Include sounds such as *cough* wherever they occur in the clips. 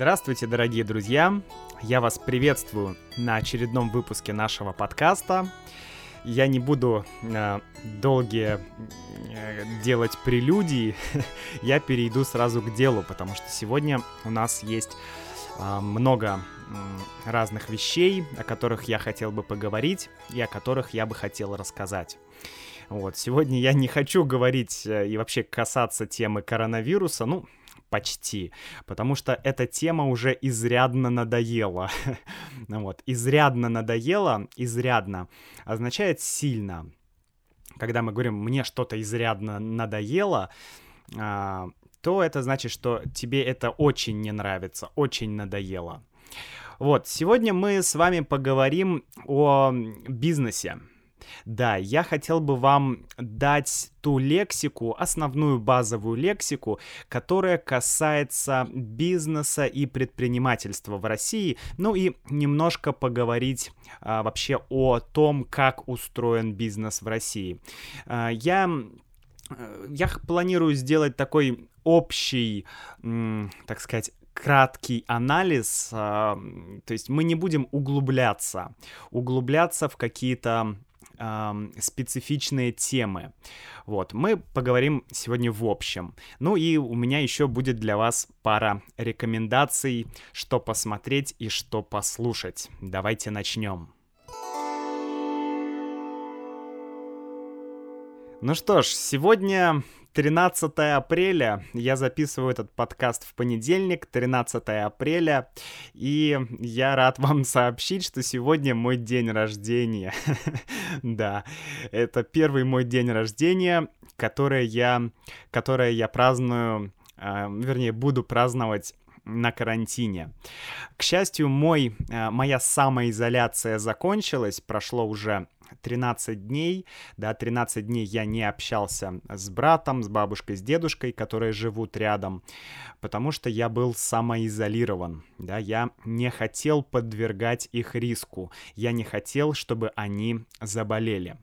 Здравствуйте, дорогие друзья! Я вас приветствую на очередном выпуске нашего подкаста. Я не буду э, долгие э, делать прелюдии, *laughs* я перейду сразу к делу, потому что сегодня у нас есть э, много э, разных вещей, о которых я хотел бы поговорить и о которых я бы хотел рассказать. Вот, сегодня я не хочу говорить э, и вообще касаться темы коронавируса, ну, почти, потому что эта тема уже изрядно надоела. *laughs* Ну вот, изрядно надоела, изрядно означает сильно. Когда мы говорим «мне что-то изрядно надоело», а, то это значит, что тебе это очень не нравится, очень надоело. Вот, сегодня мы с вами поговорим о бизнесе. Да, я хотел бы вам дать ту лексику, основную базовую лексику, которая касается бизнеса и предпринимательства в России, ну и немножко поговорить а, вообще о том, как устроен бизнес в России. А, я э, я планирую сделать такой общий, так сказать, краткий анализ, то есть мы не будем углубляться, углубляться в какие-то специфичные темы. Вот, мы поговорим сегодня в общем. Ну и у меня еще будет для вас пара рекомендаций, что посмотреть и что послушать. Давайте начнем. Ну что ж, сегодня 13 апреля. Я записываю этот подкаст в понедельник, 13 апреля. И я рад вам *laughs* сообщить, что сегодня мой день рождения. *laughs* да, это первый мой день рождения, который я, который я праздную, э, вернее, буду праздновать на карантине. К счастью, мой, э, моя самоизоляция закончилась, прошло уже 13 дней, да, 13 дней я не общался с братом, с бабушкой, с дедушкой, которые живут рядом, потому что я был самоизолирован, да, я не хотел подвергать их риску, я не хотел, чтобы они заболели.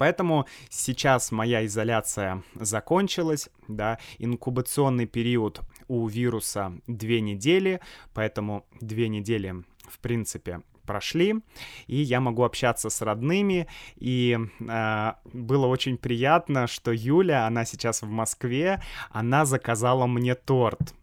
Поэтому сейчас моя изоляция закончилась, да, инкубационный период у вируса две недели, поэтому две недели, в принципе, прошли, и я могу общаться с родными, и э, было очень приятно, что Юля, она сейчас в Москве, она заказала мне торт.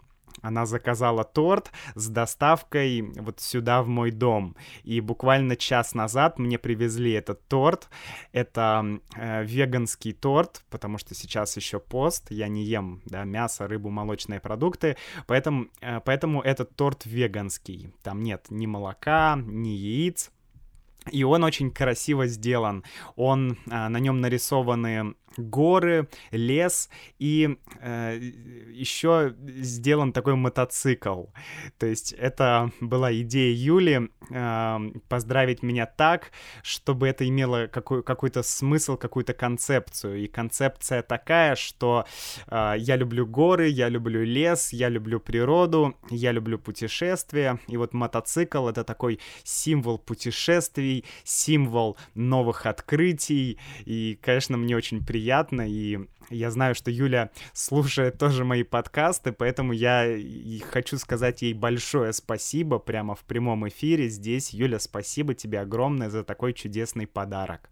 Она заказала торт с доставкой вот сюда, в мой дом. И буквально час назад мне привезли этот торт. Это э, веганский торт, потому что сейчас еще пост, я не ем да, мясо, рыбу, молочные продукты. Поэтому, э, поэтому этот торт веганский. Там нет ни молока, ни яиц. И он очень красиво сделан. Он, а, на нем нарисованы горы, лес, и э, еще сделан такой мотоцикл. То есть это была идея Юли э, поздравить меня так, чтобы это имело какой- какой-то смысл, какую-то концепцию. И концепция такая, что э, я люблю горы, я люблю лес, я люблю природу, я люблю путешествия. И вот мотоцикл — это такой символ путешествий, символ новых открытий. И, конечно, мне очень приятно приятно, и я знаю, что Юля слушает тоже мои подкасты, поэтому я хочу сказать ей большое спасибо прямо в прямом эфире здесь. Юля, спасибо тебе огромное за такой чудесный подарок.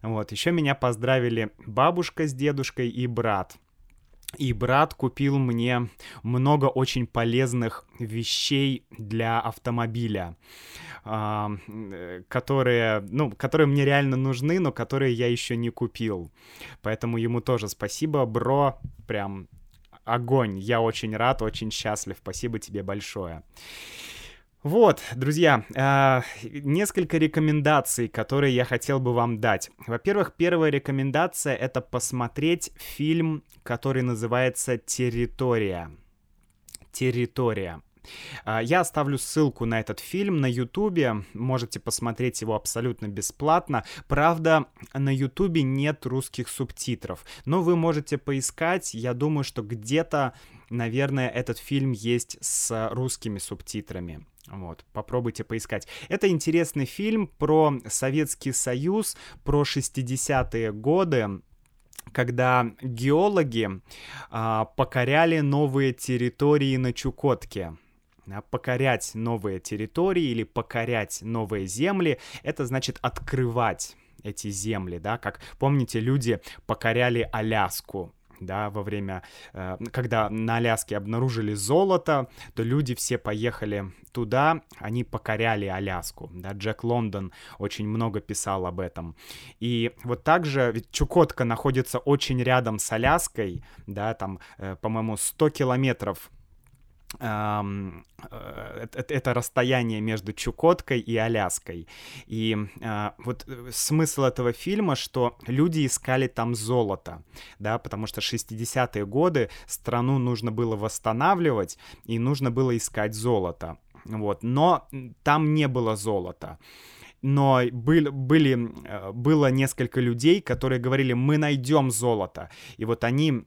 Вот, еще меня поздравили бабушка с дедушкой и брат. И брат купил мне много очень полезных вещей для автомобиля, которые, ну, которые мне реально нужны, но которые я еще не купил. Поэтому ему тоже спасибо, бро, прям огонь. Я очень рад, очень счастлив. Спасибо тебе большое. Вот, друзья, э, несколько рекомендаций, которые я хотел бы вам дать. Во-первых, первая рекомендация — это посмотреть фильм, который называется «Территория». «Территория». Я оставлю ссылку на этот фильм на Ютубе, можете посмотреть его абсолютно бесплатно. Правда, на Ютубе нет русских субтитров, но вы можете поискать, я думаю, что где-то, наверное, этот фильм есть с русскими субтитрами. Вот, попробуйте поискать. Это интересный фильм про Советский Союз, про 60-е годы, когда геологи а, покоряли новые территории на Чукотке. покорять новые территории или покорять новые земли, это значит открывать эти земли, да, как помните, люди покоряли Аляску, да, во время, э, когда на Аляске обнаружили золото, то люди все поехали туда, они покоряли Аляску, да, Джек Лондон очень много писал об этом. И вот также, ведь Чукотка находится очень рядом с Аляской, да, там, э, по-моему, 100 километров это расстояние между Чукоткой и Аляской. И а, вот э, смысл этого фильма, что люди искали там золото, да, потому что 60-е годы страну нужно было восстанавливать, и нужно было искать золото. Вот, но там не было золота но были, были, э, было несколько людей, которые говорили, мы найдем золото. И вот они э,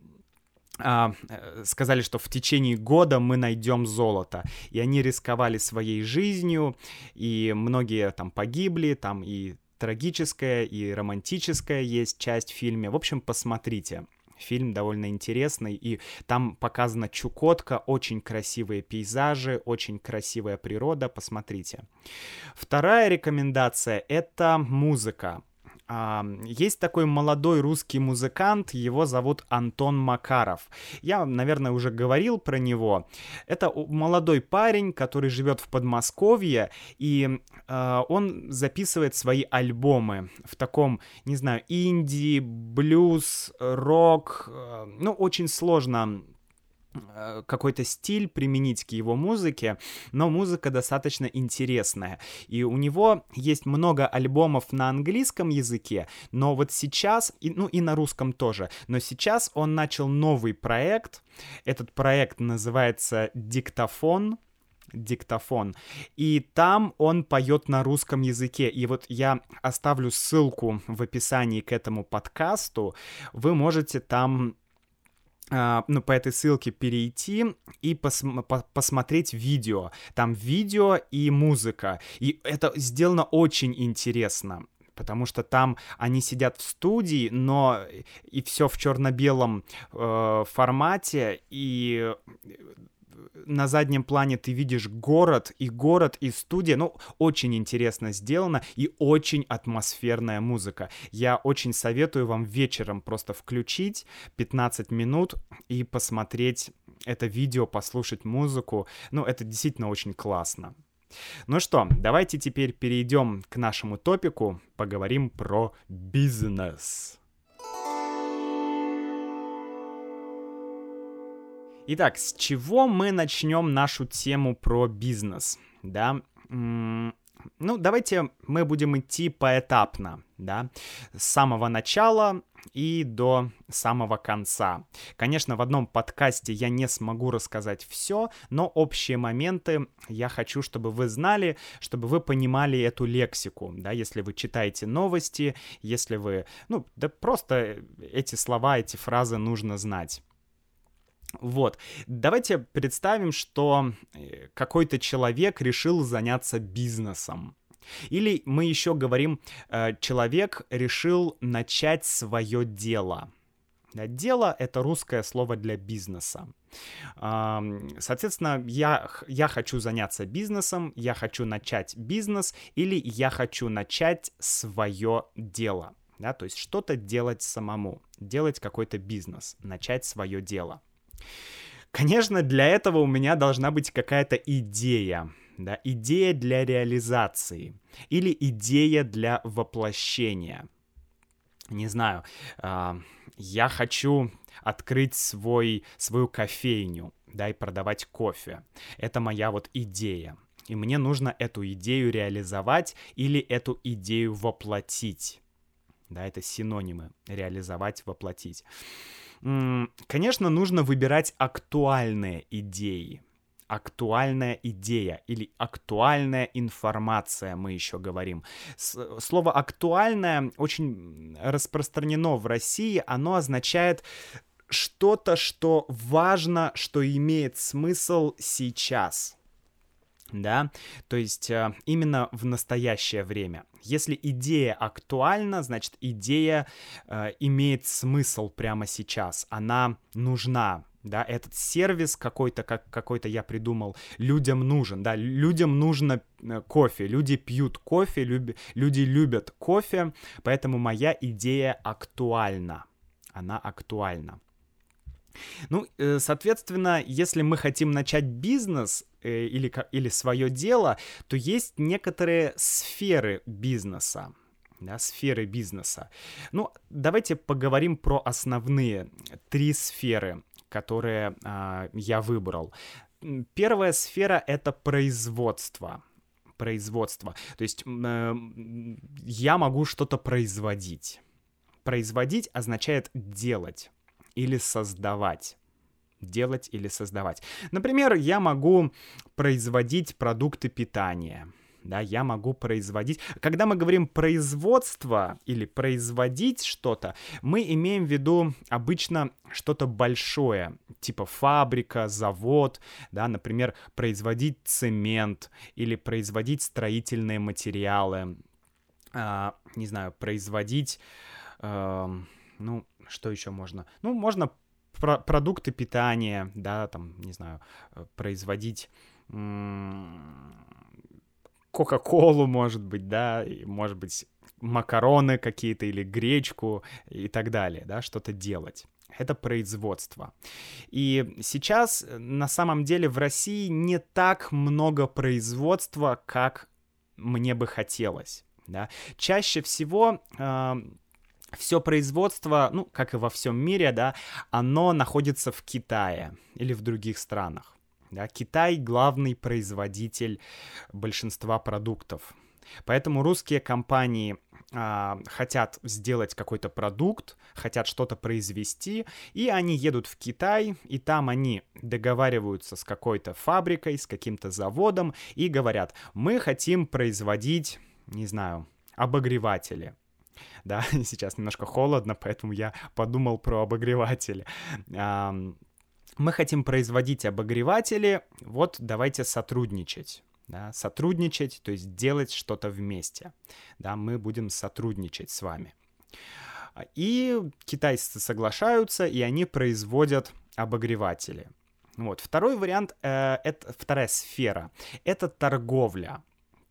сказали, что в течение года мы найдем золото. И они рисковали своей жизнью, и многие там погибли, там и трагическая, и романтическая есть часть в фильме. В общем, посмотрите. Фильм довольно интересный, и там показана Чукотка, очень красивые пейзажи, очень красивая природа, посмотрите. Вторая рекомендация — это музыка. Есть такой молодой русский музыкант, его зовут Антон Макаров. Я, наверное, уже говорил про него. Это молодой парень, который живет в Подмосковье, и э, он записывает свои альбомы в таком, не знаю, инди, блюз, рок. Э, ну, очень сложно какой-то стиль применить к его музыке, но музыка достаточно интересная. И у него есть много альбомов на английском языке, но вот сейчас, и, ну и на русском тоже, но сейчас он начал новый проект. Этот проект называется «Диктофон», диктофон. И там он поет на русском языке. И вот я оставлю ссылку в описании к этому подкасту. Вы можете там ну, по этой ссылке перейти и пос по посмотреть видео. Там видео и музыка. И это сделано очень интересно потому что там они сидят в студии, но и все в черно-белом э, формате, и на заднем плане ты видишь город, и город, и студия. Ну, очень интересно сделано, и очень атмосферная музыка. Я очень советую вам вечером просто включить 15 минут и посмотреть это видео, послушать музыку. Ну, это действительно очень классно. Ну что, давайте теперь перейдем к нашему топику, поговорим про бизнес. Итак, с чего мы начнем нашу тему про бизнес? Да, ну, давайте мы будем идти поэтапно, да, с самого начала и до самого конца. Конечно, в одном подкасте я не смогу рассказать все, но общие моменты я хочу, чтобы вы знали, чтобы вы понимали эту лексику, да, если вы читаете новости, если вы, ну, да просто эти слова, эти фразы нужно знать. Вот, давайте представим, что э, какой-то человек решил заняться бизнесом. Или мы еще говорим, э, человек решил начать свое дело. Дело — это русское слово для бизнеса. Соответственно, я, я хочу заняться бизнесом, я хочу начать бизнес или я хочу начать свое дело. Да, то есть что-то делать самому, делать какой-то бизнес, начать свое дело. Конечно, для этого у меня должна быть какая-то идея, да, идея для реализации или идея для воплощения. Не знаю, э, я хочу открыть свой, свою кофейню, да, и продавать кофе. Это моя вот идея. И мне нужно эту идею реализовать или эту идею воплотить. Да, это синонимы. Реализовать, воплотить конечно, нужно выбирать актуальные идеи. Актуальная идея или актуальная информация, мы еще говорим. Слово актуальное очень распространено в России, оно означает что-то, что важно, что имеет смысл сейчас. Да, то есть э, именно в настоящее время. Если идея актуальна, значит идея э, имеет смысл прямо сейчас, она нужна, да, этот сервис какой-то, как какой-то я придумал, людям нужен, да, людям нужно э, кофе, люди пьют кофе, люби, люди любят кофе, поэтому моя идея актуальна, она актуальна. Ну, э, соответственно, если мы хотим начать бизнес э, или, или свое дело, то есть некоторые сферы бизнеса. Да, сферы бизнеса. Ну, давайте поговорим про основные три сферы, которые а, я выбрал. Первая сфера это производство производство. То есть э, я могу что-то производить. Производить означает делать или создавать делать или создавать. Например, я могу производить продукты питания. Да, я могу производить. Когда мы говорим производство или производить что-то, мы имеем в виду обычно что-то большое, типа фабрика, завод, да, например, производить цемент или производить строительные материалы, э, не знаю, производить, э, ну, что еще можно? Ну, можно про продукты питания, да, там, не знаю, э, производить Кока-Колу, может быть, да, и, может быть, макароны какие-то или гречку и так далее, да, что-то делать. Это производство. И сейчас э, на самом деле в России не так много производства, как мне бы хотелось. Да. Чаще всего э, все производство, ну, как и во всем мире, да, оно находится в Китае или в других странах. Да. Китай главный производитель большинства продуктов. Поэтому русские компании а, хотят сделать какой-то продукт, хотят что-то произвести, и они едут в Китай, и там они договариваются с какой-то фабрикой, с каким-то заводом, и говорят, мы хотим производить, не знаю, обогреватели да, *laughs* сейчас немножко холодно, поэтому я подумал про обогреватели. Мы хотим производить обогреватели, вот давайте сотрудничать. Да, сотрудничать, то есть делать что-то вместе. Да, мы будем сотрудничать с вами. И китайцы соглашаются, и они производят обогреватели. Вот. Второй вариант, э, это вторая сфера, это торговля.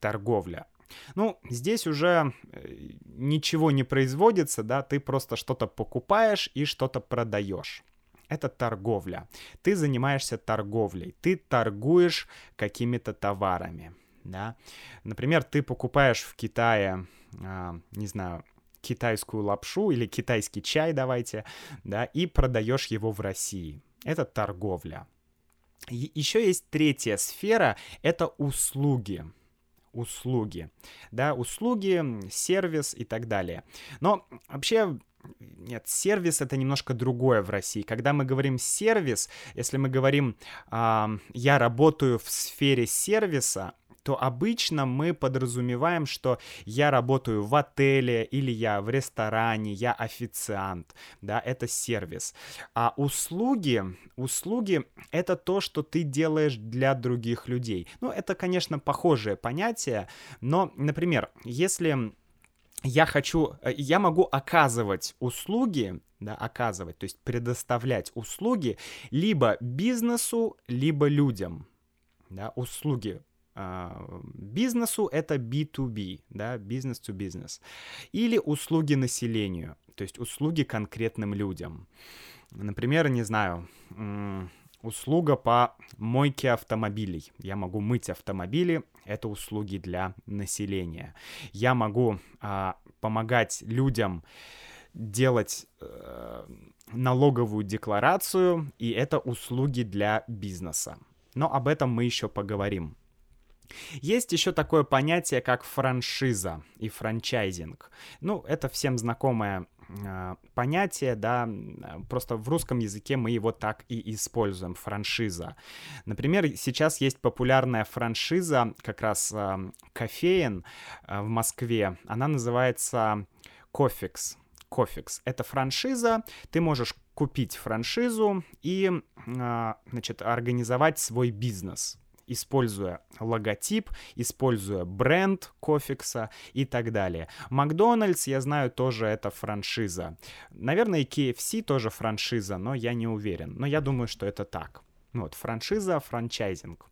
Торговля. Ну, здесь уже э, ничего не производится, да, ты просто что-то покупаешь и что-то продаешь. Это торговля. Ты занимаешься торговлей, ты торгуешь какими-то товарами, да. Например, ты покупаешь в Китае, а, не знаю, китайскую лапшу или китайский чай, давайте, да, и продаешь его в России. Это торговля. Еще есть третья сфера, это услуги услуги. Да, услуги, сервис и так далее. Но вообще нет, сервис это немножко другое в России. Когда мы говорим сервис, если мы говорим э, я работаю в сфере сервиса, то обычно мы подразумеваем, что я работаю в отеле или я в ресторане, я официант, да, это сервис. А услуги, услуги — это то, что ты делаешь для других людей. Ну, это, конечно, похожее понятие, но, например, если я хочу, э, я могу оказывать услуги, да, оказывать, то есть предоставлять услуги либо бизнесу, либо людям, да, услуги бизнесу это B2B, да, business to business, или услуги населению, то есть услуги конкретным людям. Например, не знаю, услуга по мойке автомобилей. Я могу мыть автомобили, это услуги для населения. Я могу а, помогать людям делать э, налоговую декларацию, и это услуги для бизнеса. Но об этом мы еще поговорим. Есть еще такое понятие, как франшиза и франчайзинг. Ну, это всем знакомое э, понятие, да, просто в русском языке мы его так и используем, франшиза. Например, сейчас есть популярная франшиза, как раз э, кофеен э, в Москве, она называется Cofix. Cofix. Это франшиза, ты можешь купить франшизу и, значит, организовать свой бизнес используя логотип, используя бренд Кофикса и так далее. Макдональдс, я знаю, тоже это франшиза. Наверное, и KFC тоже франшиза, но я не уверен. Но я думаю, что это так. Вот, франшиза, франчайзинг.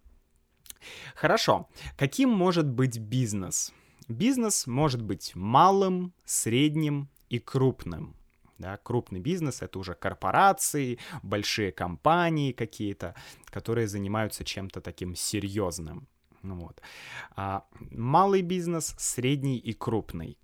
Хорошо. Каким может быть бизнес? Бизнес может быть малым, средним и крупным. Да, крупный бизнес — это уже корпорации, большие компании какие-то, которые занимаются чем-то таким серьезным. Ну вот. А малый бизнес, средний и крупный.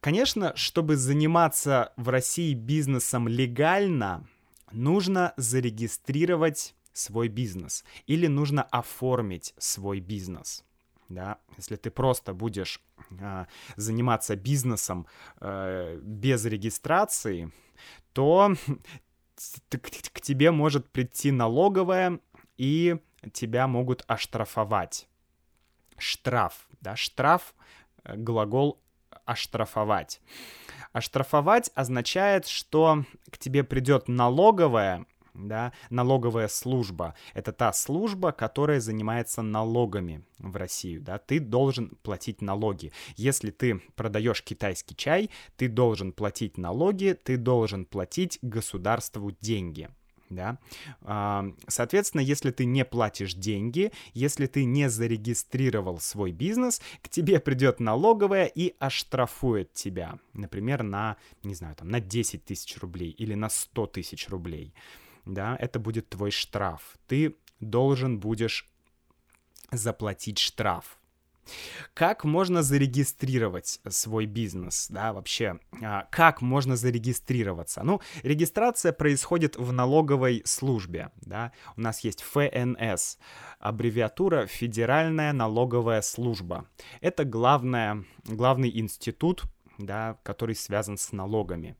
Конечно, чтобы заниматься в России бизнесом легально, нужно зарегистрировать свой бизнес или нужно оформить свой бизнес. Да, если ты просто будешь э, заниматься бизнесом э, без регистрации, то *laughs* к тебе может прийти налоговая и тебя могут оштрафовать. Штраф, да, штраф, э, глагол оштрафовать. Оштрафовать означает, что к тебе придет налоговая да, налоговая служба. Это та служба, которая занимается налогами в Россию, да, ты должен платить налоги. Если ты продаешь китайский чай, ты должен платить налоги, ты должен платить государству деньги да. Соответственно, если ты не платишь деньги, если ты не зарегистрировал свой бизнес, к тебе придет налоговая и оштрафует тебя, например, на, не знаю, там, на 10 тысяч рублей или на 100 тысяч рублей да, это будет твой штраф. Ты должен будешь заплатить штраф. Как можно зарегистрировать свой бизнес, да, вообще, а, как можно зарегистрироваться? Ну, регистрация происходит в налоговой службе, да, у нас есть ФНС, аббревиатура Федеральная налоговая служба. Это главная, главный институт, да, который связан с налогами.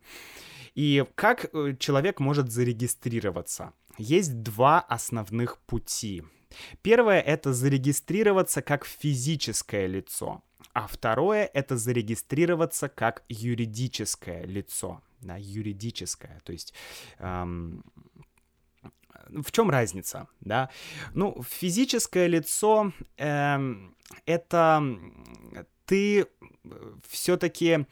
И как э, человек может зарегистрироваться? Есть два основных пути. Первое — это зарегистрироваться как физическое лицо, а второе — это зарегистрироваться как юридическое лицо, да, юридическое, то есть... Эм, в чем разница, да? Ну, физическое лицо эм, это ты э, все-таки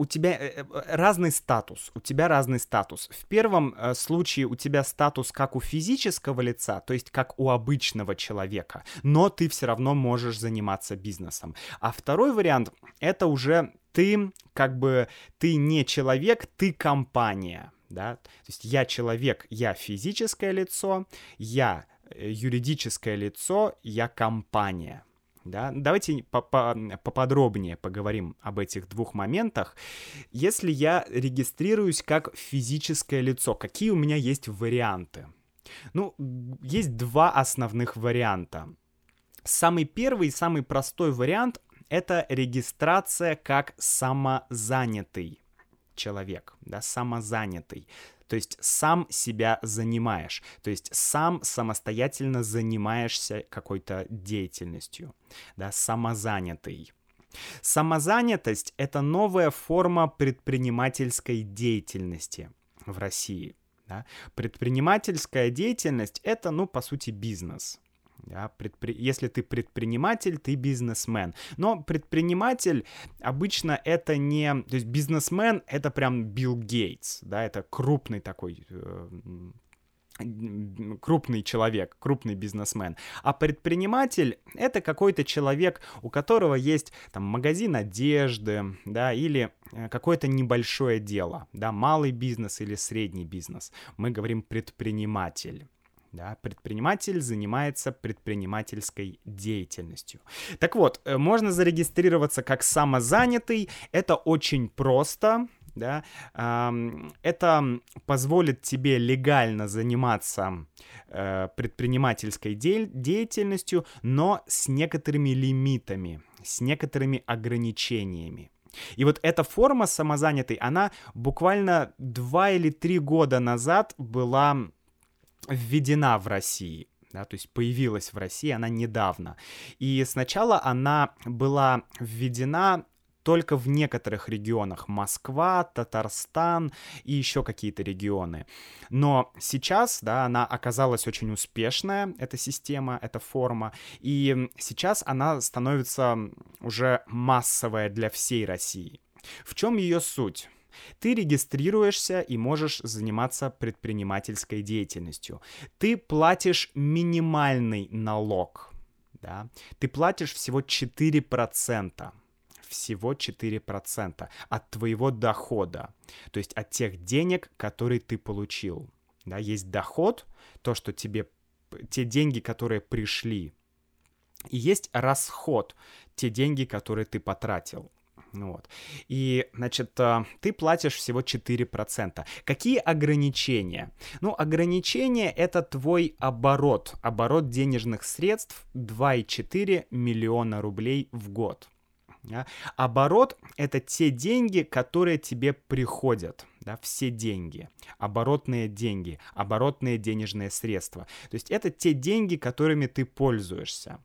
у тебя э, э, разный статус, у тебя разный статус. В первом э, случае у тебя статус как у физического лица, то есть как у обычного человека, но ты все равно можешь заниматься бизнесом. А второй вариант — это уже ты как бы, ты не человек, ты компания, да, то есть я человек, я физическое лицо, я юридическое лицо, я компания — да? Давайте поподробнее поговорим об этих двух моментах. Если я регистрируюсь как физическое лицо, какие у меня есть варианты? Ну, есть два основных варианта. Самый первый и самый простой вариант — это регистрация как самозанятый человек, да, самозанятый то есть сам себя занимаешь, то есть сам самостоятельно занимаешься какой-то деятельностью, да, самозанятый. Самозанятость — это новая форма предпринимательской деятельности в России. Да? Предпринимательская деятельность — это, ну, по сути, бизнес. Да, предпри... Если ты предприниматель, ты бизнесмен. Но предприниматель обычно это не... То есть бизнесмен — это прям Билл Гейтс, да, это крупный такой э, крупный человек, крупный бизнесмен. А предприниматель — это какой-то человек, у которого есть там магазин одежды, да, или э, какое-то небольшое дело, да, малый бизнес или средний бизнес. Мы говорим предприниматель. Да, предприниматель занимается предпринимательской деятельностью. Так вот, э, можно зарегистрироваться как самозанятый. Это очень просто. Да? Это позволит тебе легально заниматься э, предпринимательской деятельностью, но с некоторыми лимитами, с некоторыми ограничениями. И вот эта форма самозанятой, она буквально два или три года назад была введена в России. Да, то есть появилась в России она недавно. И сначала она была введена только в некоторых регионах. Москва, Татарстан и еще какие-то регионы. Но сейчас, да, она оказалась очень успешная, эта система, эта форма. И сейчас она становится уже массовая для всей России. В чем ее суть? Ты регистрируешься и можешь заниматься предпринимательской деятельностью. Ты платишь минимальный налог. Да? Ты платишь всего 4% всего 4% от твоего дохода, то есть от тех денег, которые ты получил. Да, есть доход, то, что тебе, те деньги, которые пришли, и есть расход, те деньги, которые ты потратил. Ну вот. И, значит, э, ты платишь всего 4%. Какие ограничения? Ну, ограничения — это твой оборот. Оборот денежных средств 2,4 миллиона рублей в год. Да? Оборот — это те деньги, которые тебе приходят. Да, все деньги, оборотные деньги, оборотные денежные средства. То есть это те деньги, которыми ты пользуешься.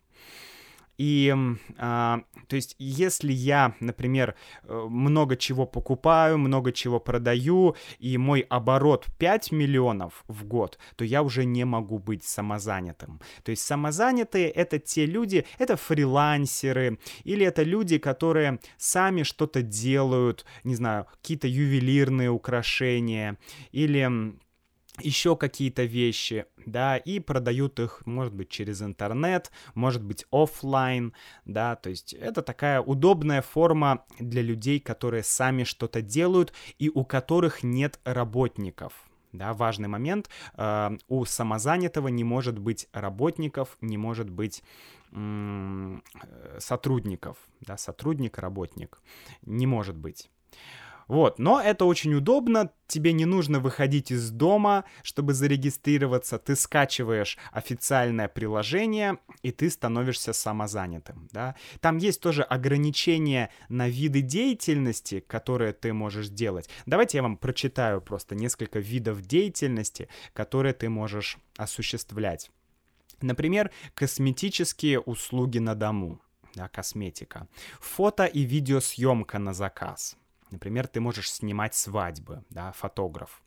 И, а, то есть, если я, например, э, много чего покупаю, много чего продаю, и мой оборот 5 миллионов в год, то я уже не могу быть самозанятым. То есть, самозанятые — это те люди, это фрилансеры, или это люди, которые сами что-то делают, не знаю, какие-то ювелирные украшения, или еще какие-то вещи, да, и продают их, может быть, через интернет, может быть, офлайн, да, то есть это такая удобная форма для людей, которые сами что-то делают и у которых нет работников. Да, важный момент, э, у самозанятого не может быть работников, не может быть э, сотрудников, да, сотрудник, работник, не может быть. Вот, но это очень удобно, тебе не нужно выходить из дома, чтобы зарегистрироваться, ты скачиваешь официальное приложение, и ты становишься самозанятым, да. Там есть тоже ограничения на виды деятельности, которые ты можешь делать. Давайте я вам прочитаю просто несколько видов деятельности, которые ты можешь осуществлять. Например, косметические услуги на дому, да, косметика, фото и видеосъемка на заказ – Например, ты можешь снимать свадьбы, да, фотограф.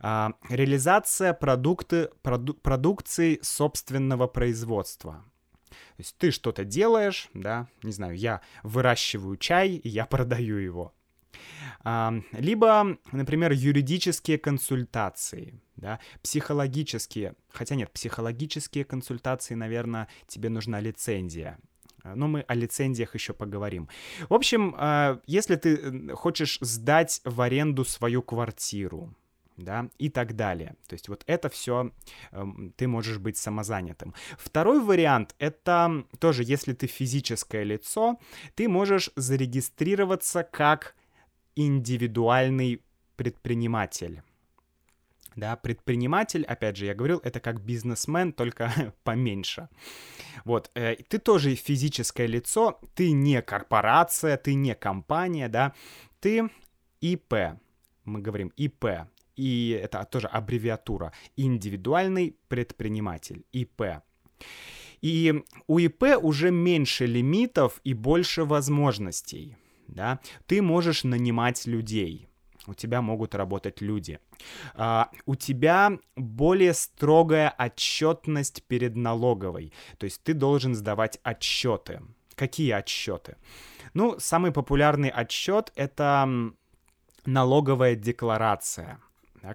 А, реализация продукты, проду, продукции собственного производства. То есть ты что-то делаешь, да, не знаю, я выращиваю чай, и я *laughs* продаю его. А, либо, например, юридические консультации, да, психологические, хотя нет, психологические консультации, наверное, тебе нужна лицензия, но мы о лицензиях еще поговорим. В общем, э, если ты хочешь сдать в аренду свою квартиру, да, и так далее. То есть вот это все эм, ты можешь быть самозанятым. Второй вариант — это тоже, если ты физическое лицо, ты можешь зарегистрироваться как индивидуальный предприниматель. Да, предприниматель, опять же, я говорил, это как бизнесмен, только *laughs* поменьше. Вот, э, ты тоже физическое лицо, ты не корпорация, ты не компания, да, ты ИП, мы говорим ИП, и это тоже аббревиатура, индивидуальный предприниматель, ИП. И у ИП уже меньше лимитов и больше возможностей, да, ты можешь нанимать людей, у тебя могут работать люди. А, у тебя более строгая отчетность перед налоговой, то есть ты должен сдавать отчеты. Какие отчеты? Ну, самый популярный отчет это налоговая декларация.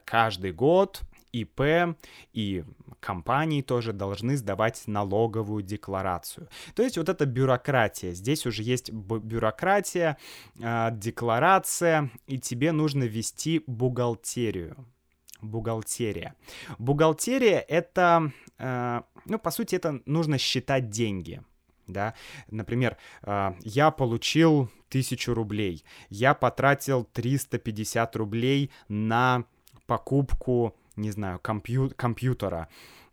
Каждый год ИП и компании тоже должны сдавать налоговую декларацию. То есть вот эта бюрократия. Здесь уже есть бюрократия, а, декларация, и тебе нужно вести бухгалтерию. Бухгалтерия. Бухгалтерия это, а, ну, по сути, это нужно считать деньги да, например, а, я получил тысячу рублей, я потратил 350 рублей на покупку не знаю, компью компьютера.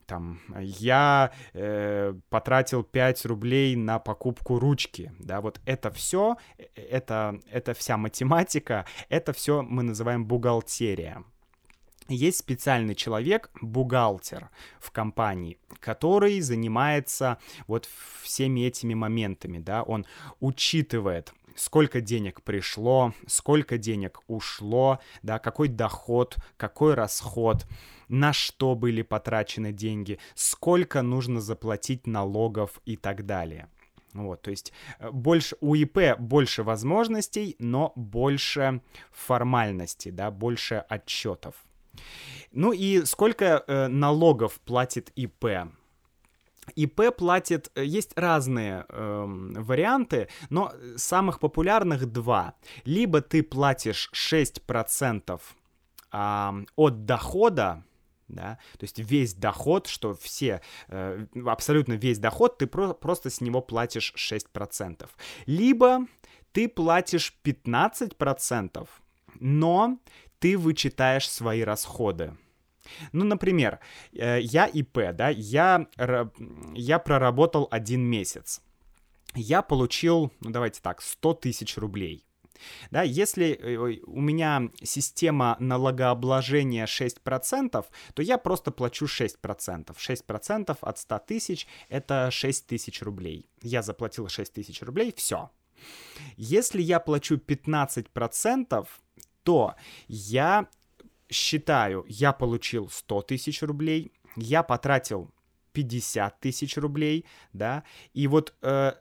Там, я э, потратил 5 рублей на покупку ручки, да, вот это все, э, это, это вся математика, это все мы называем бухгалтерия. Есть специальный человек, бухгалтер в компании, который занимается вот всеми этими моментами, да, он учитывает сколько денег пришло, сколько денег ушло, да, какой доход, какой расход, на что были потрачены деньги, сколько нужно заплатить налогов и так далее. Вот, то есть э, больше, у ИП больше возможностей, но больше формальностей, да, больше отчетов. Ну и сколько э, налогов платит ИП? ИП платит, э, есть разные э, варианты, но самых популярных два. Либо ты платишь 6% э, от дохода, да, то есть весь доход, что все, э, абсолютно весь доход, ты про просто с него платишь 6%. Либо ты платишь 15%, но ты вычитаешь свои расходы. Ну, например, э, я ИП, да, я, я проработал один месяц. Я получил, ну, давайте так, 100 тысяч рублей. Да, если э, у меня система налогообложения 6%, то я просто плачу 6%. 6% от 100 тысяч — это 6 тысяч рублей. Я заплатил 6 тысяч рублей, все. Если я плачу 15%, то я считаю, я получил 100 тысяч рублей, я потратил 50 тысяч рублей, да, и вот э,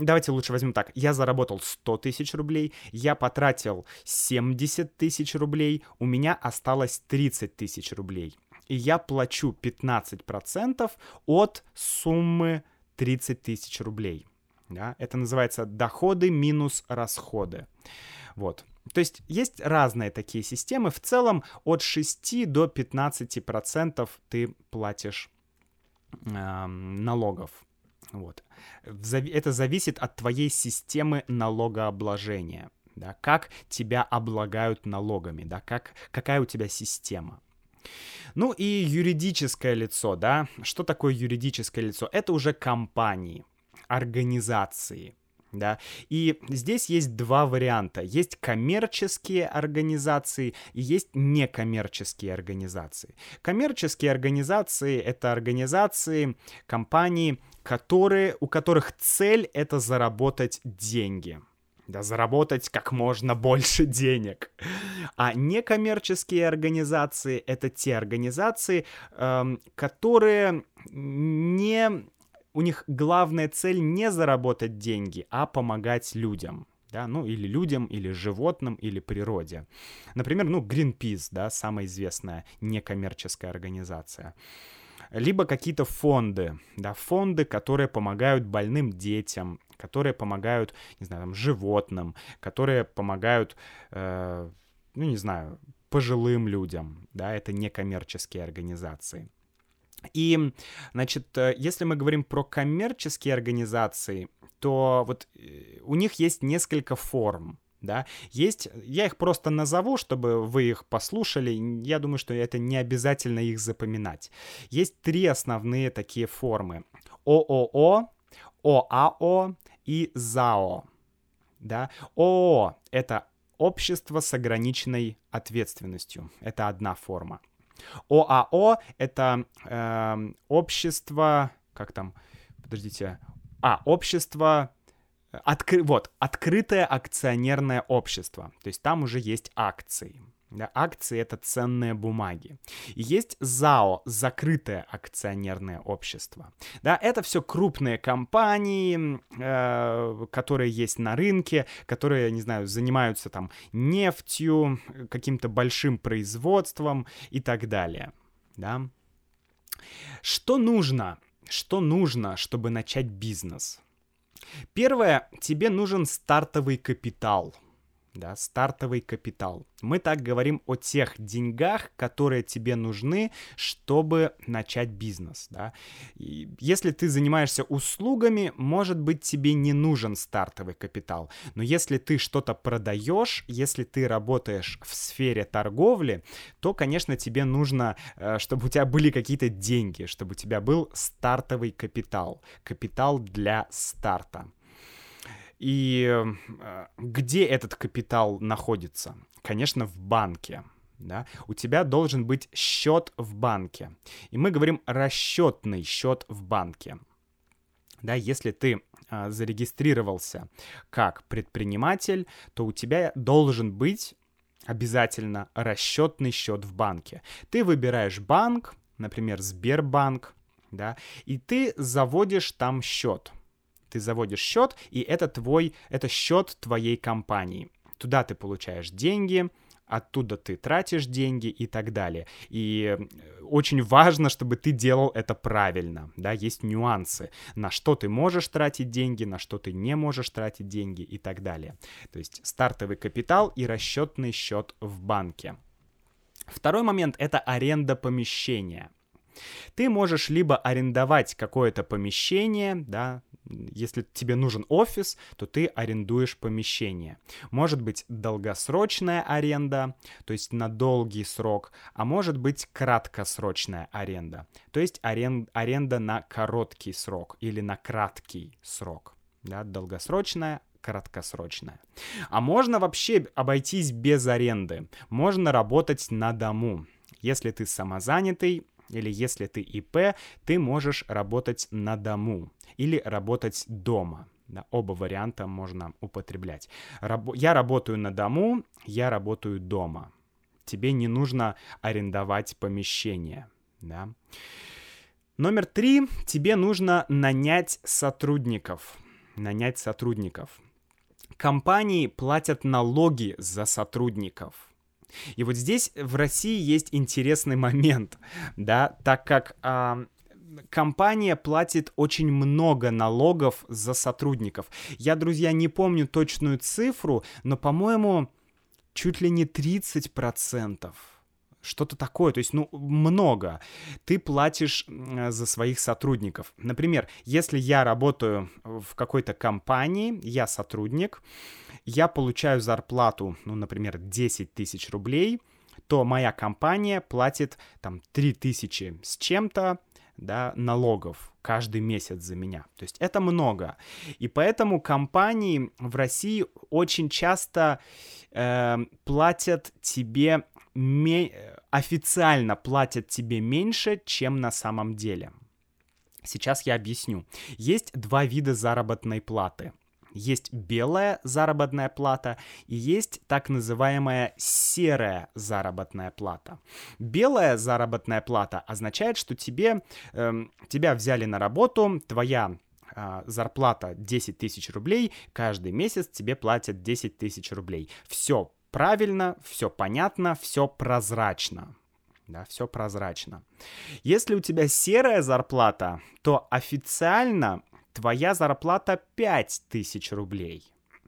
давайте лучше возьмем так, я заработал 100 тысяч рублей, я потратил 70 тысяч рублей, у меня осталось 30 тысяч рублей, и я плачу 15% от суммы 30 тысяч рублей, да, это называется доходы минус расходы, вот. То есть есть разные такие системы. В целом от 6 до 15% ты платишь э, налогов. Вот. Это зависит от твоей системы налогообложения. Да, как тебя облагают налогами, да, как, какая у тебя система. Ну и юридическое лицо, да, что такое юридическое лицо? Это уже компании, организации, да. И здесь есть два варианта. Есть коммерческие организации и есть некоммерческие организации. Коммерческие организации — это организации, компании, которые, у которых цель — это заработать деньги да, заработать как можно больше денег. А некоммерческие организации — это те организации, эм, которые не у них главная цель не заработать деньги, а помогать людям. Да, ну или людям, или животным, или природе. Например, ну, Greenpeace, да, самая известная некоммерческая организация. Либо какие-то фонды, да, фонды, которые помогают больным детям, которые помогают, не знаю, там, животным, которые помогают, э, ну, не знаю, пожилым людям, да, это некоммерческие организации. И, значит, э, если мы говорим про коммерческие организации, то вот э, у них есть несколько форм, да, есть, я их просто назову, чтобы вы их послушали, я думаю, что это не обязательно их запоминать. Есть три основные такие формы. ООО, ОАО и ЗАО, да. ООО — это общество с ограниченной ответственностью, это одна форма. ОАО — это э, общество... Как там? Подождите. А, общество... Откры... Вот, открытое акционерное общество. То есть там уже есть акции. Да, акции — это ценные бумаги. Есть ЗАО, закрытое акционерное общество. Да, это все крупные компании, э, которые есть на рынке, которые, не знаю, занимаются там нефтью, каким-то большим производством и так далее. Да. Что нужно? Что нужно, чтобы начать бизнес? Первое, тебе нужен стартовый капитал — да, стартовый капитал. Мы так говорим о тех деньгах, которые тебе нужны, чтобы начать бизнес, да. И если ты занимаешься услугами, может быть, тебе не нужен стартовый капитал, но если ты что-то продаешь, если ты работаешь в сфере торговли, то, конечно, тебе нужно, э, чтобы у тебя были какие-то деньги, чтобы у тебя был стартовый капитал, капитал для старта. И э, где этот капитал находится? Конечно, в банке. да, у тебя должен быть счет в банке. И мы говорим расчетный счет в банке. Да, если ты а, зарегистрировался как предприниматель, то у тебя должен быть обязательно расчетный счет в банке. Ты выбираешь банк, например, Сбербанк, да, и ты заводишь там счет. Ты заводишь счет, и это твой, это счет твоей компании. Туда ты получаешь деньги, оттуда ты тратишь деньги и так далее. И э, очень важно, чтобы ты делал это правильно, да, есть нюансы, на что ты можешь тратить деньги, на что ты не можешь тратить деньги и так далее. То есть стартовый капитал и расчетный счет в банке. Второй момент — это аренда помещения. Ты можешь либо арендовать какое-то помещение, да, если тебе нужен офис, то ты арендуешь помещение. Может быть долгосрочная аренда, то есть на долгий срок, а может быть краткосрочная аренда, то есть арен... аренда на короткий срок или на краткий срок. Да, долгосрочная, краткосрочная. А можно вообще обойтись без аренды. Можно работать на дому. Если ты самозанятый, или если ты ИП, ты можешь работать на дому или работать дома. Да, оба варианта можно употреблять. Раб- я работаю на дому, я работаю дома. Тебе не нужно арендовать помещение. Да. Номер три. Тебе нужно нанять сотрудников. Нанять сотрудников. Компании платят налоги за сотрудников. И вот здесь в России есть интересный момент, да, так как а, компания платит очень много налогов за сотрудников. Я, друзья, не помню точную цифру, но, по-моему, чуть ли не 30% что-то такое, то есть, ну, много. Ты платишь за своих сотрудников. Например, если я работаю в какой-то компании, я сотрудник, я получаю зарплату, ну, например, 10 тысяч рублей, то моя компания платит там 3 тысячи с чем-то, да, налогов каждый месяц за меня. То есть это много. И поэтому компании в России очень часто э, платят тебе официально платят тебе меньше, чем на самом деле. Сейчас я объясню. Есть два вида заработной платы. Есть белая заработная плата и есть так называемая серая заработная плата. Белая заработная плата означает, что тебе, э, тебя взяли на работу, твоя э, зарплата 10 тысяч рублей, каждый месяц тебе платят 10 тысяч рублей. Все правильно, все понятно, все прозрачно. Да, все прозрачно. Если у тебя серая зарплата, то официально твоя зарплата 5000 рублей.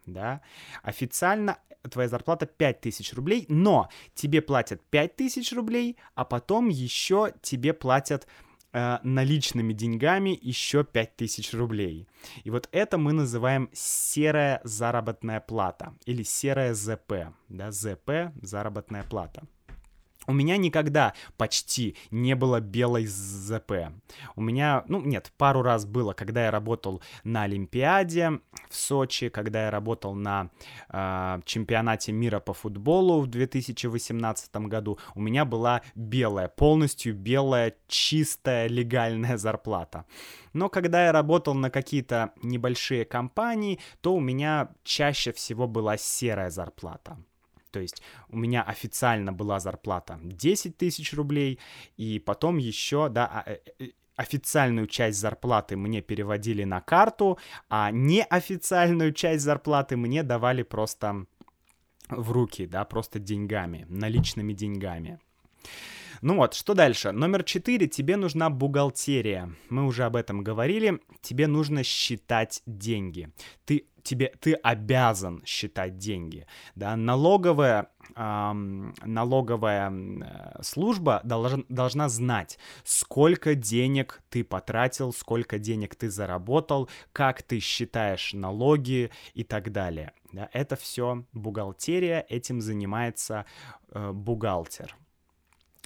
Да? Официально твоя зарплата 5000 рублей, но тебе платят 5000 рублей, а потом еще тебе платят э, наличными деньгами еще 5000 рублей. И вот это мы называем серая заработная плата или серая ЗП, да, ЗП заработная плата. У меня никогда почти не было белой ЗП. У меня, ну нет, пару раз было, когда я работал на Олимпиаде в Сочи, когда я работал на э, чемпионате мира по футболу в 2018 году. У меня была белая, полностью белая, чистая, легальная зарплата. Но когда я работал на какие-то небольшие компании, то у меня чаще всего была серая зарплата. То есть у меня официально была зарплата 10 тысяч рублей, и потом еще, да, а, э, э, официальную часть зарплаты мне переводили на карту, а неофициальную часть зарплаты мне давали просто в руки, да, просто деньгами, наличными деньгами. Ну вот, что дальше? Номер четыре. Тебе нужна бухгалтерия. Мы уже об этом говорили. Тебе нужно считать деньги. Ты тебе, ты обязан считать деньги. Да? Налоговая, эм, налоговая э, служба должен, должна знать, сколько денег ты потратил, сколько денег ты заработал, как ты считаешь налоги и так далее. Да? Это все бухгалтерия, этим занимается э, бухгалтер.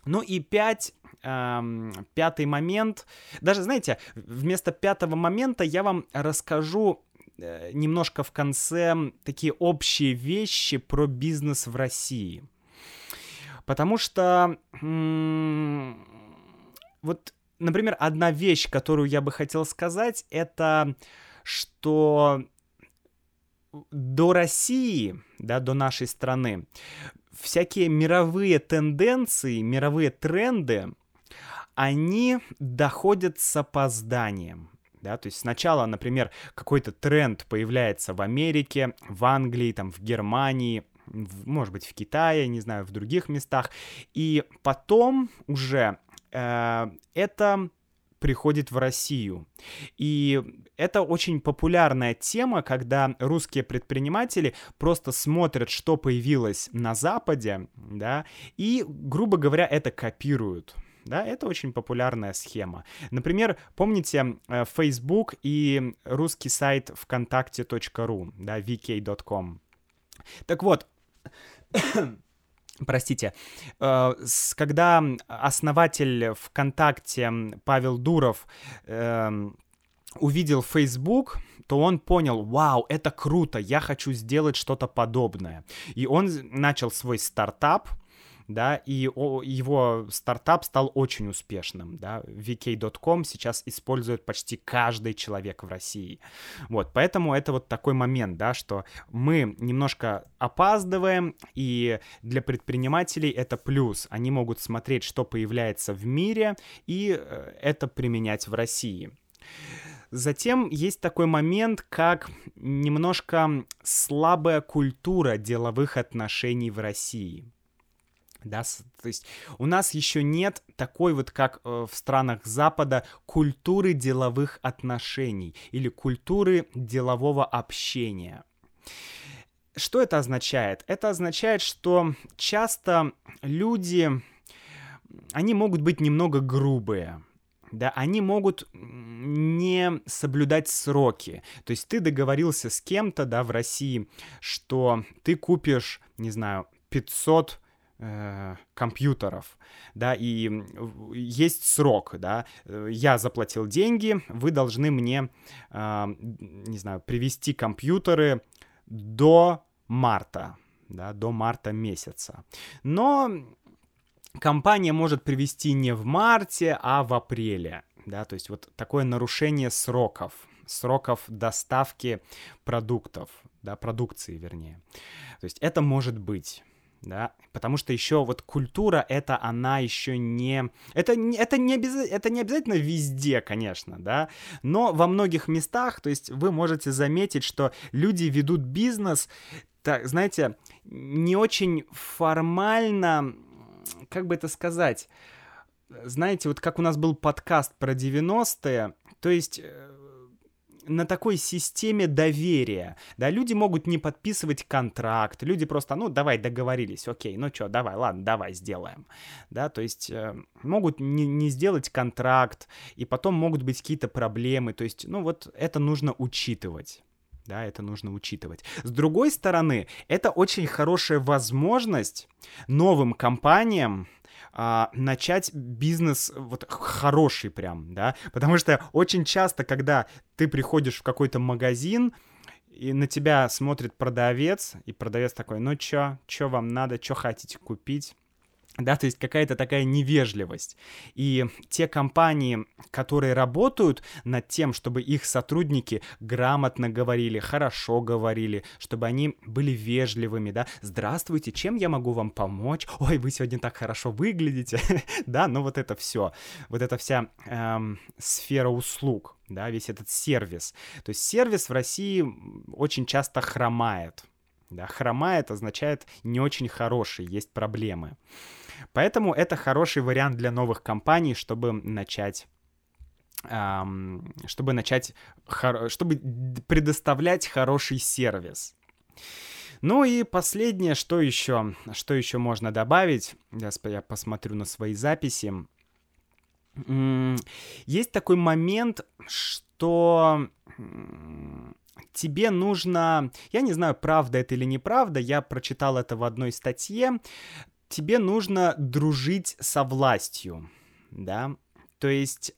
Ну и пять, эм, пятый момент. Даже, знаете, вместо пятого момента я вам расскажу э, немножко в конце такие общие вещи про бизнес в России. Потому что вот, например, одна вещь, которую я бы хотел сказать, это что до России, да, до нашей страны, всякие мировые тенденции, мировые тренды, они доходят с опозданием. Да, то есть сначала, например, какой-то тренд появляется в Америке, в Англии, там, в Германии, в, может быть, в Китае, не знаю, в других местах, и потом уже э, это приходит в Россию. И это очень популярная тема, когда русские предприниматели просто смотрят, что появилось на Западе, да, и, грубо говоря, это копируют. Да, это очень популярная схема. Например, помните э, Facebook и русский сайт вконтакте.ру, да, vk.com. Так вот, простите, э, когда основатель ВКонтакте Павел Дуров эм, увидел Facebook, то он понял, вау, это круто, я хочу сделать что-то подобное. И он начал свой стартап, да, и его стартап стал очень успешным, да, vk.com сейчас использует почти каждый человек в России, вот, поэтому это вот такой момент, да, что мы немножко опаздываем, и для предпринимателей это плюс, они могут смотреть, что появляется в мире, и э, это применять в России. Затем есть такой момент, как немножко слабая культура деловых отношений в России. Да, то есть у нас еще нет такой вот, как э, в странах Запада, культуры деловых отношений или культуры делового общения. Что это означает? Это означает, что часто люди, они могут быть немного грубые, да, они могут не соблюдать сроки. То есть ты договорился с кем-то, да, в России, что ты купишь, не знаю, 500 Э, компьютеров, да, и есть срок, да, я заплатил деньги, вы должны мне, э, не знаю, привести компьютеры до марта, да, до марта месяца. Но компания может привести не в марте, а в апреле, да, то есть вот такое нарушение сроков, сроков доставки продуктов, да, продукции, вернее. То есть это может быть да, потому что еще вот культура это она еще не, это это не обяз... это не обязательно везде, конечно, да, но во многих местах, то есть вы можете заметить, что люди ведут бизнес, так, знаете, не очень формально, как бы это сказать, знаете, вот как у нас был подкаст про 90-е, то есть э, на такой системе доверия, да, люди могут не подписывать контракт, люди просто, ну, давай, договорились, окей, ну что, давай, ладно, давай, сделаем, да, то есть э, могут не, не сделать контракт, и потом могут быть какие-то проблемы, то есть, ну, вот это нужно учитывать. Да, это нужно учитывать. С другой стороны, это очень хорошая возможность новым компаниям а, начать бизнес вот хороший прям, да, потому что очень часто, когда ты приходишь в какой-то магазин, и на тебя смотрит продавец, и продавец такой, ну чё, чё вам надо, чё хотите купить? Да, то есть какая-то такая невежливость. И те компании, которые работают над тем, чтобы их сотрудники грамотно говорили, хорошо говорили, чтобы они были вежливыми, да, здравствуйте, чем я могу вам помочь? Ой, вы сегодня так хорошо выглядите, *laughs* да, ну вот это все, вот эта вся эм, сфера услуг, да, весь этот сервис. То есть сервис в России очень часто хромает, да, хромает означает не очень хороший, есть проблемы. Поэтому это хороший вариант для новых компаний, чтобы начать чтобы начать, чтобы предоставлять хороший сервис. Ну и последнее, что еще, что еще можно добавить, я посмотрю на свои записи. Есть такой момент, что тебе нужно, я не знаю, правда это или неправда, я прочитал это в одной статье, тебе нужно дружить со властью, да, то есть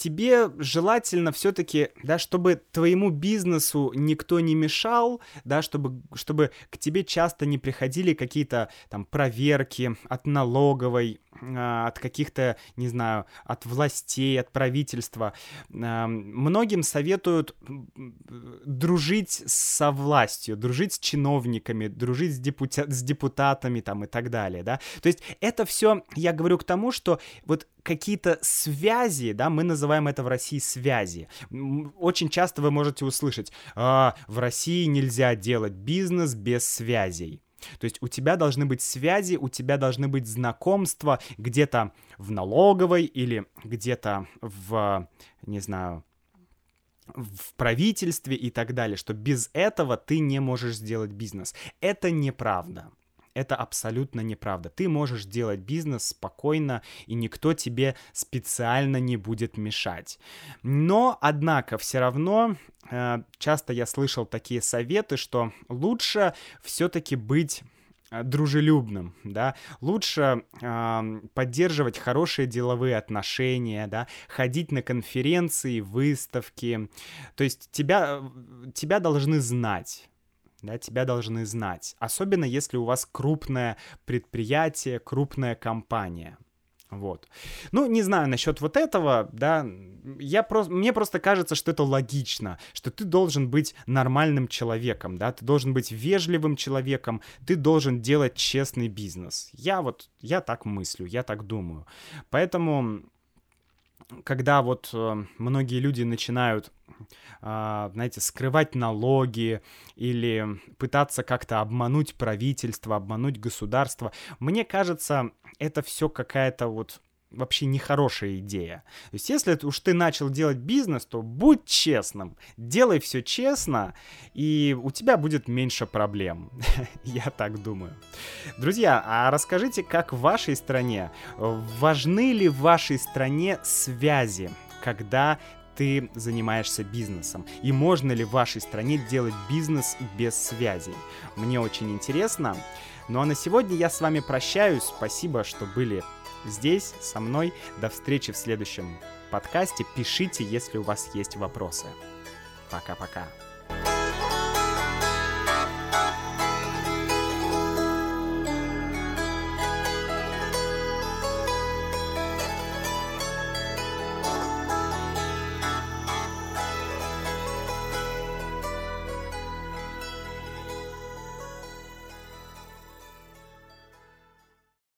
тебе желательно все-таки, да, чтобы твоему бизнесу никто не мешал, да, чтобы, чтобы к тебе часто не приходили какие-то там проверки от налоговой, от каких-то, не знаю, от властей, от правительства. Многим советуют дружить со властью, дружить с чиновниками, дружить с, депута с депутатами там и так далее, да. То есть это все, я говорю к тому, что вот какие-то связи, да, мы называем это в России связи. Очень часто вы можете услышать, а, в России нельзя делать бизнес без связей. То есть у тебя должны быть связи, у тебя должны быть знакомства где-то в налоговой или где-то в, не знаю, в правительстве и так далее, что без этого ты не можешь сделать бизнес. Это неправда. Это абсолютно неправда. Ты можешь делать бизнес спокойно, и никто тебе специально не будет мешать. Но, однако, все равно э, часто я слышал такие советы, что лучше все-таки быть э, дружелюбным, да, лучше э, поддерживать хорошие деловые отношения, да, ходить на конференции, выставки, то есть тебя, э, тебя должны знать, да, тебя должны знать. Особенно если у вас крупное предприятие, крупная компания. Вот. Ну, не знаю насчет вот этого, да, я просто, мне просто кажется, что это логично, что ты должен быть нормальным человеком, да, ты должен быть вежливым человеком, ты должен делать честный бизнес. Я вот, я так мыслю, я так думаю. Поэтому, когда вот э, многие люди начинают а, знаете, скрывать налоги или пытаться как-то обмануть правительство, обмануть государство. Мне кажется, это все какая-то вот вообще нехорошая идея. То есть, если уж ты начал делать бизнес, то будь честным, делай все честно, и у тебя будет меньше проблем. *laughs* Я так думаю. Друзья, а расскажите, как в вашей стране, важны ли в вашей стране связи, когда ты занимаешься бизнесом? И можно ли в вашей стране делать бизнес без связей? Мне очень интересно. Ну а на сегодня я с вами прощаюсь. Спасибо, что были здесь со мной. До встречи в следующем подкасте. Пишите, если у вас есть вопросы. Пока-пока.